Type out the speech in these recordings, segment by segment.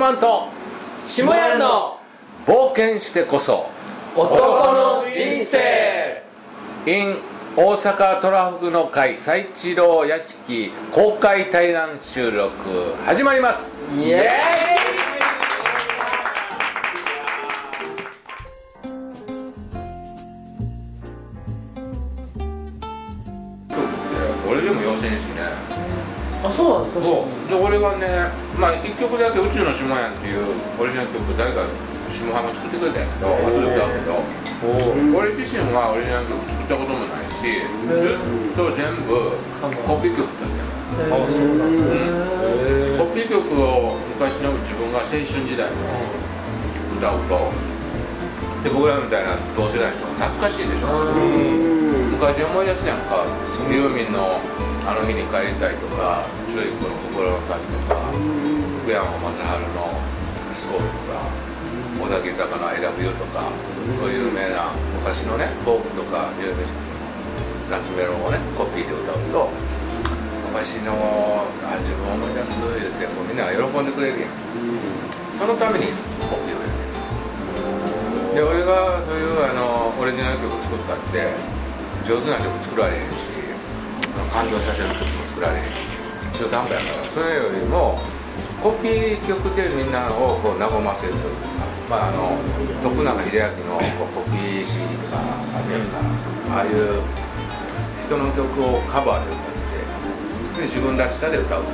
肉まんと下屋の冒険してこそ。男の人生。In 大阪トラフグの会最一郎屋敷公開対談収録始まります。イエーイ。俺でも養子にしね。あそうなんですか？そうで俺はねまあ1曲だけ「宇宙の下屋」っていうオリジナル曲誰か下浜作ってくれたんやけど後で歌うけど。俺自身はオリジナル曲作ったこともないしずっと全部コピー曲だったよあそうなんですね。コピー曲を昔の自分が青春時代の歌うとで僕らみたいな同世代の人が懐かしいでしょ。昔思い出すやんか。ユーミンの「あの日に帰りたい」とかチューリップの「心の旅」とか福山雅治の「スコール」とか尾崎豊の「I love you」とかそういう有名な昔のねフォークとかユーミンの夏メロンをねコピーで歌うと昔のあ自分を思い出す言ってこうみんなが喜んでくれるやん。そのためにコピーをやってる。で俺がそういうあのオリジナル曲作ったって上手な曲作られへんし感動させる曲も作られへんし。中途半端やからそれよりもコピー曲でみんなをこう和ませるというかまああの徳永英明のこうコピー CD とかあるやんかああいう人の曲をカバーで歌ってで自分らしさで歌うう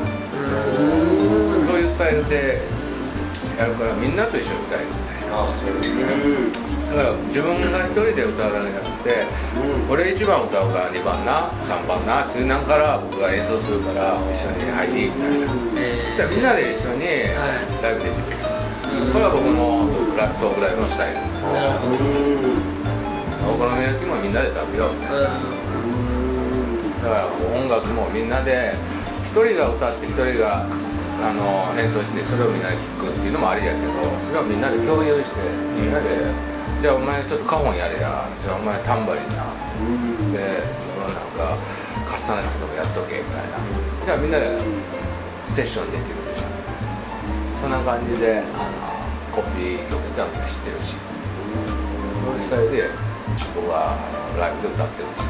そういうスタイルでやるからみんなと一緒に歌えるみたいな。あそうですね。だから自分が一人で歌うだけじゃなくて、これ1番歌うから2番な3番なっていうなんから僕が演奏するから一緒に入っていいみたいな、だからみんなで一緒にライブできる、これは僕のトークトライブのスタイル。なるほど。お好み焼きもみんなで食べよう。みたいなだから音楽もみんなで一人が歌って一人があの演奏してそれをみんなで聴くっていうのもありやけどそれをみんなで共有してみんなで、じゃあお前ちょっとカホンやれや。じゃあお前タンバリンな、で自分なんかカスタネットとかやっとけみたいな。じゃあみんなでセッションできるでしょ。そんな感じであのコピー曲ってのは知ってるし。そういうスタイルで僕はあのライブで歌ってるし。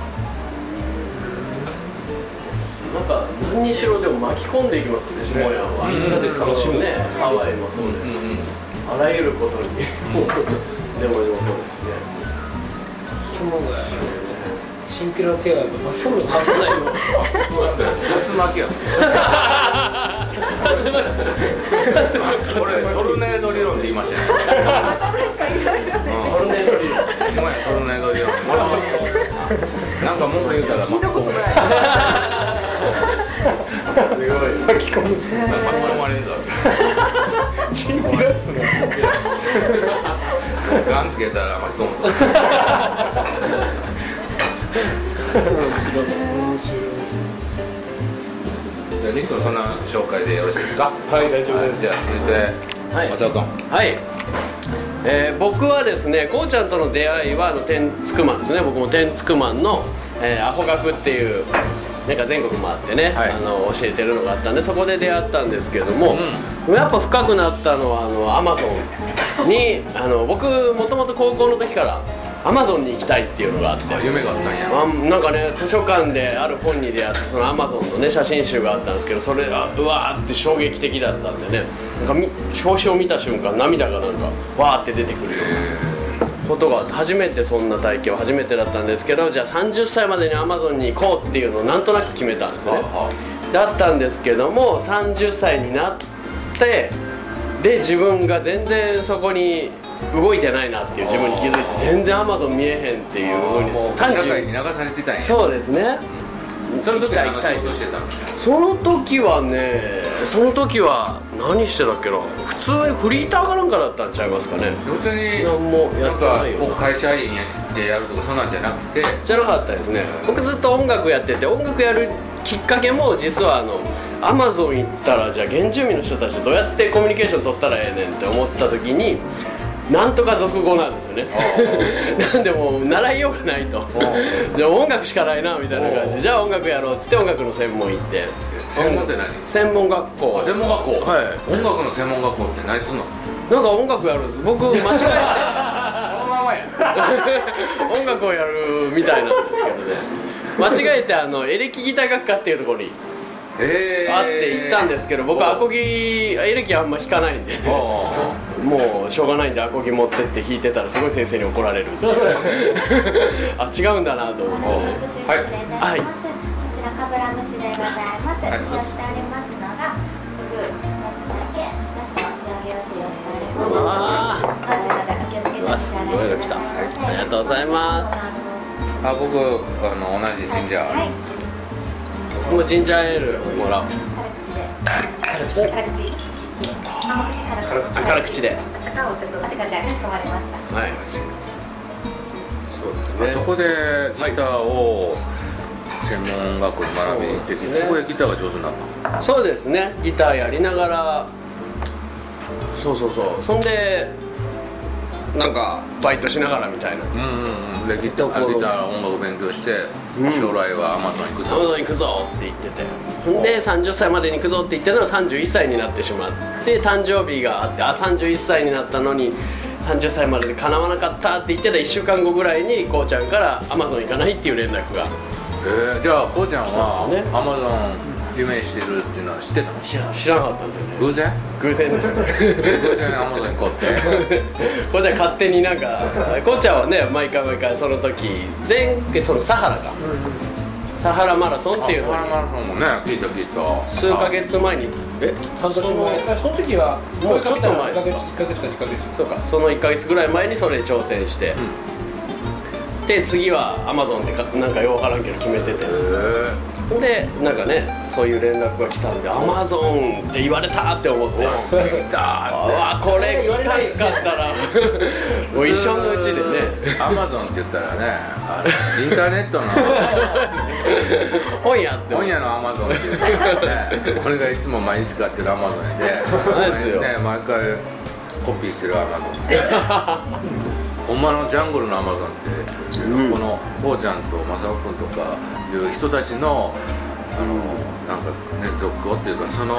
なんか何にしろでも巻き込んでいきますね下屋はみんなで楽しむねハワイもそうですしあらゆることに でもでもそうですしねチンピラ手が巻き込むのかないの竜巻や俺トルネード理論で言いましたねトルネード理論すごいトルネード理論なんか文句言うたら聞いたことないすごい巻き込む。巻き込まれるぞチ ンピラっすねガンつけたら巻き込むぞじゃあニックそんな紹介でよろしいですか？はい大丈夫です。じゃあ続いてはいマサオ君はい、えー僕はですねこうちゃんとの出会いはあの天竺マンですね。僕も天竺マンの、えーアホ学っていうなんか全国回ってね、はい。あの教えてるのがあったんでそこで出会ったんですけれども、やっぱ深くなったのはあのアマゾンにあの僕もともと高校の時からアマゾンに行きたいっていうのがあって。あ夢があったんや。あなんかね図書館である本に出会ってそのアマゾンのね写真集があったんですけどそれがうわーって衝撃的だったんでね。なんかみ表紙を見た瞬間涙がなんかわーって出てくるようなことがあって初めてそんな体験は初めてだったんですけどじゃあ30歳までにアマゾンに行こうっていうのをなんとなく決めたんですよね。はだったんですけども30歳になってで自分が全然そこに動いてないなっていう自分に気づいて全然アマゾン見えへんっていうふうにもう社会に30流されてたんや。そうですねその時は行きたい仕事してたの？その時はねその時は何してたっけな？普通にフリーターかなんかだったんちゃいますかね。別に何もやってないよ。会社員でやるとかそんなんじゃなくて。じゃなかったですね。僕ずっと音楽やってて音楽やるきっかけも実はあのアマゾン行ったらじゃあ原住民の人たちとどうやってコミュニケーション取ったらええねんって思った時になんとか俗語なんですよね。なんでもう習いようがないと。じゃあ音楽しかないなみたいな感じで。じゃあ音楽やろうっつって音楽の専門行って。専門って何？専門学校。あ専門学校。はい。音楽の専門学校って何すんの？なんか音楽やるんです僕間違えて。音楽をやるみたいなんですけどね。間違えてあのエレキギター学科っていうところにえあって行ったんですけど僕アコギエレキあんま弾かないんで。おもうしょうがないんでアコギ持ってって弾いてたらすごい先生に怒られるあ違うんだなと思って。私途中失礼い。たします、はい。こちらかぶら蒸しでございます、はい。使用しておりますのがフグ松茸ナスの素揚げを使用しておりますあまずまでお気をつけてうわすごいの来た。ありがとうございます。あ僕あの同じ神社。はい僕もジンジャーエールもらおう。辛口。で辛口。甘口辛口あ辛口で高尾ちょっとあてかじゃあかしこまりました。はいそうですね。あそこでギターを専門学校に学びに行ってそうですね。そこでギターが上手になったそうですね。ギターやりながら。そうそうそう。そんでなんかバイトしながらみたいな。うんうんうん。でギターギター音楽勉強してうん。将来はアマゾン行くぞ。アマゾン行くぞって言ってて。で30歳までに行くぞって言ってたのが31歳になってしまって誕生日があってあ31歳になったのに30歳までで叶わなかったって言ってた1週間後ぐらいにこうちゃんからアマゾン行かないっていう連絡が。えー。じゃあこうちゃんはアマゾン夢してるっていうのは知ってたの？知ら知らなかったんだよね。偶然？偶然です。偶然アマゾン行こうって。こうちゃん勝手になんかこうちゃんはね毎回毎回その時前そのサハラか。サハラマラソンっていうのにあマラソンもね聞いた聞いた。数ヶ月前に。え半年前？あその時はもうちょっと前1ヶ月1ヶ月か2ヶ月。そうかその1ヶ月ぐらい前にそれに挑戦して、で次はアマゾンってかなんかようわからんけど決めてて。へでなんかねそういう連絡が来たんでアマゾンって言われたって思ってそうえだあわこれ言われなかったらもう一生のうちでね。アマゾンって言ったらねあのインターネットの本屋って。本屋のアマゾンって言ったらね俺がいつも毎日買ってるアマゾンでそうですよ。ね毎回コピーしてるアマゾン ほんまのジャングルのアマゾンっていうの、このこうちゃんと正雄君とかいう人たちのあのなんかね続行っていうかその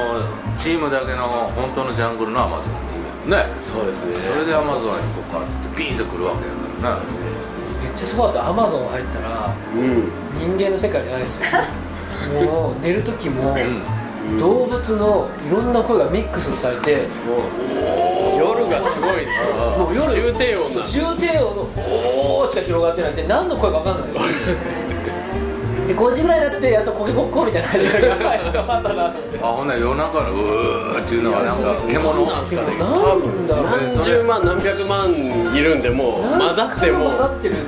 チームだけの本当のジャングルのアマゾンっていうね。そうですね。それでアマゾンにこうかってビーンとくるわけやからね。めっちゃすごかったアマゾン入ったらうん人間の世界じゃないですよもう寝る時もうん動物のいろんな声がミックスされて夜がすごいです。よもう夜重低音な重低音の「おー」しか広がってなくて何の声か分かんない。で5時ぐらいになってやっとコケコッコーみたいな感じであほんなら夜中のうーっていうのはなんか獣なんですかね。何十万何百万いるんでもう混ざっても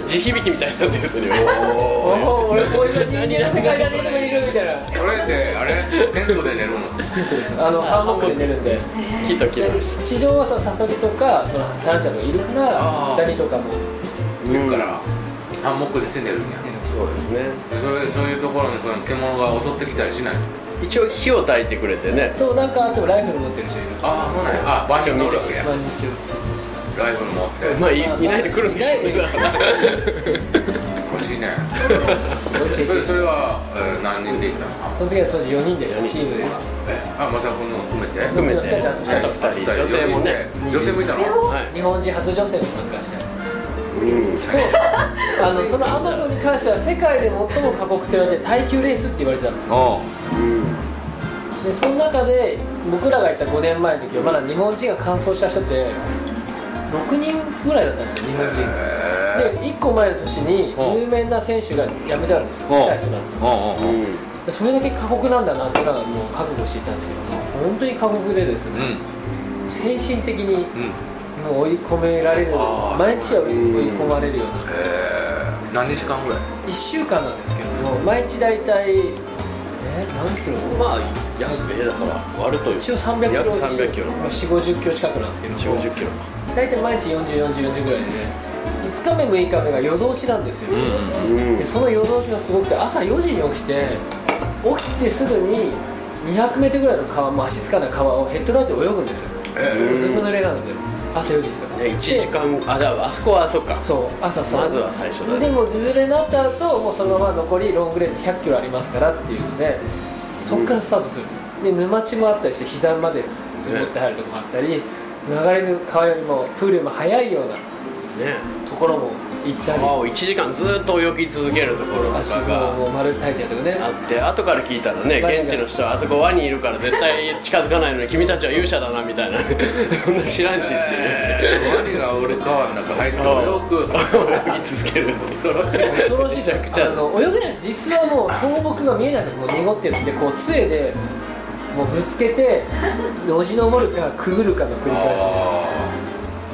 地響きみたいになってるんですよね。おお俺こういう人間の世界がねでもいるみたいなこれってあれ？テントで寝るの？ヒントです。あのハンモックで寝るんで。木と木です。地上はそのサソリとかそのタランチャがいるからダニとかも。いるからハンモックでして寝るんや。そうですね。でそれでそういうところにその獣が襲ってきたりしない一応火を焚いてくれてね。となんかあってもライフル持ってる人いる。ああそうなんや。あ場所に乗るわけや。毎日撃つ。ライフル持って。まあいいないで来るんでしょ すごい経それ験それは、えー何人で行ったの？その時は当時4人でしたチームでえあまさ君の含めて？含めてああと2人女性もね。女性もいたの？はい。日本人初女性も参加して。うん。とあのそのアマゾンに関しては世界で最も過酷と言われて耐久レースって言われてたんですよ。でその中で僕らが行った5年前の時はまだ日本人が完走した人って6人ぐらいだったんですよ日本人。へで1個前の年にう。ん有名な選手が辞めたんですよ。う。ん来た人なんですよ。それだけ過酷なんだなっていうのはもう覚悟していたんですけども本当に過酷でですね精神的にうん。うんもう追い込められる毎日は追い込まれるような。えー、何日間ぐらい？1週間なんですけども毎日大体え何キロ？まあ約えだから割ると一応300キロ約300キロ。4 5 0キロ近くなんですけど4 5 0キロ大体毎日404040ぐらいで。ね5日目6日目が夜通しなんですよ、うんでその夜通しがすごくて朝4時に起きて起きてすぐに 200m ぐらいの川も足つかない川をヘッドライトで泳ぐんですよ、ずぶ濡れなんで朝4時ですよ。ね1時間あだあそこはそっか。そう朝さまずは最初だね。でもずぶ濡れになった後もうそのまま残りロングレース100キロありますからっていうのでそこからスタートするんですよ。で沼地もあったりして膝まで積もって入るとこもあったり流れる川よりもプールよりも速いようなねところも行ったり。川を1時間ずっと泳ぎ続けるところと足かがもう丸太いてやとかね。あって後から聞いたらね現地の人はあそこワニいるから絶対近づかないのに君たちは勇者だなみたいな。そんな知らんし。っていうワニが俺川の中入ってもよく泳ぎ続ける。恐ろしい。恐ろしいめちゃくちゃあの泳げないです実はもう倒木が見えないですもう濁ってるんでこう杖でもうぶつけてよじ登るかくぐるかの繰り返あ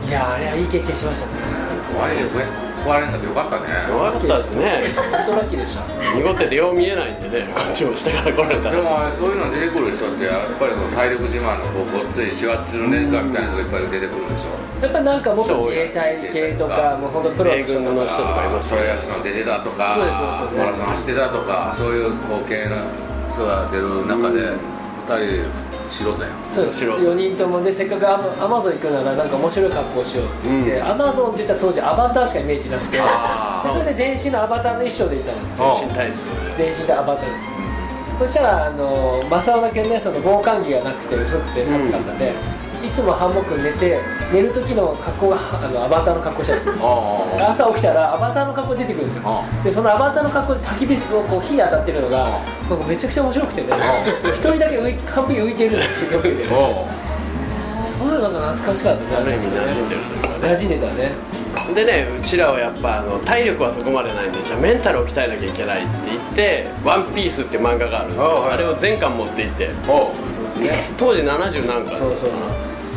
しいやあれはいい経験しましたねーワニで食え壊れんかってよかったね。弱かったですね。本当ラッキーでした。濁っててよう見えないんでね。こっちも下から来られたら。でもあれそういうの出てくる人ってやっぱりその体力自慢のこうごっついシワツルネガみたいな人がいっぱい出てくるんでしょ。やっぱなんか元自衛隊系とかもう本当プロの米人とか軍の人とかいましたね。トライアスロン出てたとかそうですそうです。マラソン走ってたとかそういうこう系の人が出る中で2人素人やんそうです。素人4人ともでせっかくアマアマゾン行くならなんか面白い格好をしようって。言って、アマゾンって言ったら当時アバターしかイメージなくて。それで全身のアバターの衣装でいたんですよ。全身タイツ全身でアバターです、そしたらあの正雄だけねその防寒着がなくて薄くて寒かったんで、いつもハンモックに寝て寝る時の格好があのアバターの格好してるんですよ。あ朝起きたらアバターの格好出てくるんですよ。あでそのアバターの格好で焚き火をこう火に当たってるのがなんかめちゃくちゃ面白くてね一人だけ浮い完璧に浮いてるんですよ。そういうのが懐かしかったねある意味馴染んでるね。馴染んでたね。でねうちらはやっぱあの体力はそこまでないんでじゃあメンタルを鍛えなきゃいけないって言って「ワンピースって漫画があるんですよ。あれを全巻持って行って。当時70何巻そうそう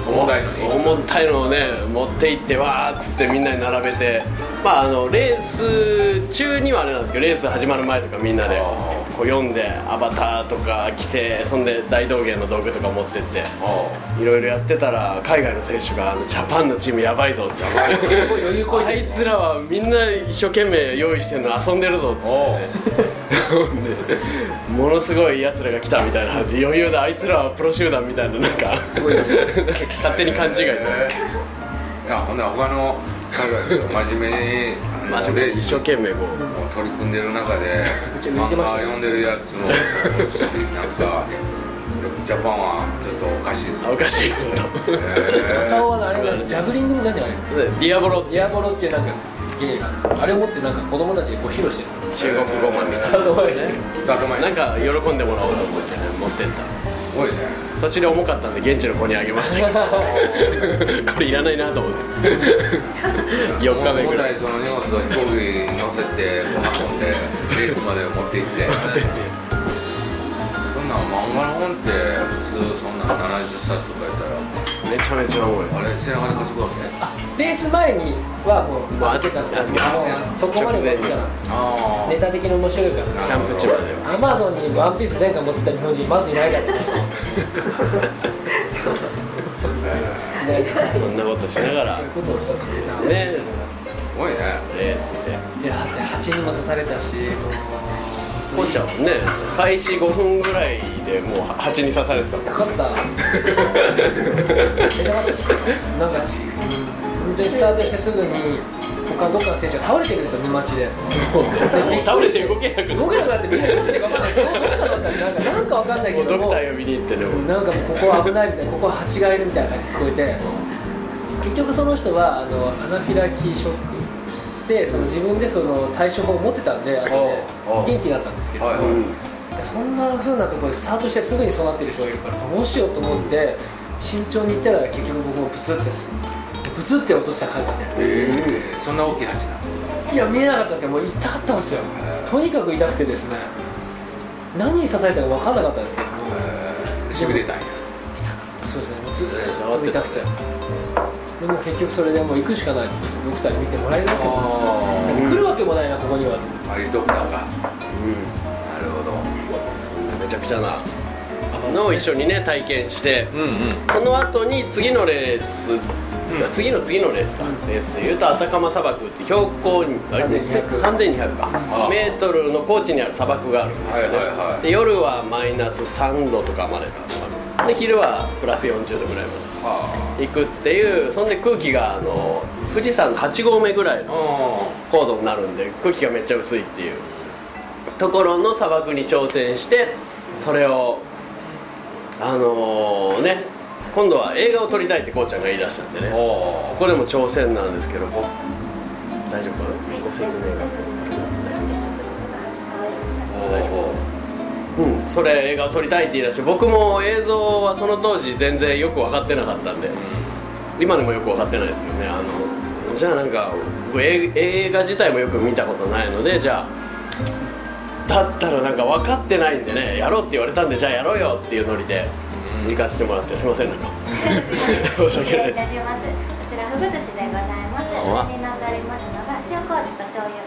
重たいのに重たいのをね持って行ってわーっつってみんなに並べて。まああのレース中にはあれなんですけどレース始まる前とかみんなでこう読んでアバターとか着てそんで大道芸の道具とか持ってっていろいろやってたら海外の選手があのジャパンのチームやばいぞっつって。あいつらはみんな一生懸命用意してるの遊んでるぞっつって。ものすごいやつらが来たみたいな感じ余裕だあいつらはプロ集団みたいななんか。すごいね勝手に勘違いする。いやほんなら他の海外の真面目にあの真面目に。一生懸命こう。取り組んでる中で漫画読んでるやつもなんかジャパンはちょっとおかしいぞ。あおかしいぞ。とへ正雄はあれなんジャグリングなんじゃないディアボロ。ディアボロっていうなんか芸があれを持ってなんか子供たちにこう披露してる。中国語まで。スタート前に。ねなんか喜んでもらおうと思って持ってった。んですすごいね。途中で重かったんで現地の子にあげましたけど。これいらないなと思って。4日目ぐらい。いその荷物を飛行機に乗せて運んでレースまで持って行って。そんなん漫画の本って普通そんなん70冊とかやったら。めちゃめちゃ重いです。あれ背中で稼ぐわけ？あレース前にはもうまあ預けたんですけどそこまで持ってたネタ的に面白いから。キャンプ地までは。アマゾンにワンピース全巻持ってた日本人まずいないだろうねねそんなことしながらそういうことをしたんですねねすごいねレースでいやだって蜂にも刺されたし。こんちゃんもね。開始5分ぐらいでもう蜂に刺されてたかった。なんかし本当にスタートしてすぐに他どっかの選手が倒れてるんですよ沼地で。倒れて動けなくな動けなくなってみんなどうしてか分かんないどうしたのってな。んかなんか分かんないけどドクター呼びに行ってねもう。なんかここ危ないみたいなここ蜂がいるみたいな感じで聞こえて。結局その人はあのアナフィラキショックでその自分でその対処法を持ってたんで後で。元気になったんですけど、はいはい。そんな風なところでスタートしてすぐにそうなってる人がいるからどうしようと思って慎重に行ったら結局僕もブツってすブツって落とした感じでえ。ー、そんな大きい蜂なの？いや見えなかったんですけどもう痛かったんですよ。とにかく痛くてですね。何に刺されたか分かんなかったんですけども。え。ーしびれたんや。そうですね。もうずーっと痛くて。でも結局それでもう行くしかない。ドクターに見てもらえるわけもだって来るわけもないなここには。と思ってああいうドクターが。なるほど。そんなめちゃくちゃなのを一緒にね体験してうんうん。その後に次のレース、次の次のレースか、レースでいうとアタカマ砂漠って標高にあれ3200 3200か。あメートルの高地にある砂漠があるんですよね、はい夜はマイナス3度とかまでで昼はプラス40度ぐらいまはで行くっていうそんで空気があの富士山の8合目ぐらいのあ高度になるんで空気がめっちゃ薄いっていう。ところの砂漠に挑戦してそれをあのね今度は映画を撮りたいってこうちゃんが言い出したんでね。ここでも挑戦なんですけど。僕大丈夫かな？ご説明が。うんそれ映画を撮りたいって言い出して僕も映像はその当時全然よく分かってなかったんで。今でもよく分かってないですけどね。あのじゃあなんか映画自体もよく見たことないのでじゃあだったらなんか分かってないんでねやろうって言われたんでじゃあやろうよっていうノリで行かせてもらってすいませんなんか。申し訳ない。こちらふぐ寿司でございます。になっておりますのが塩麹と醤油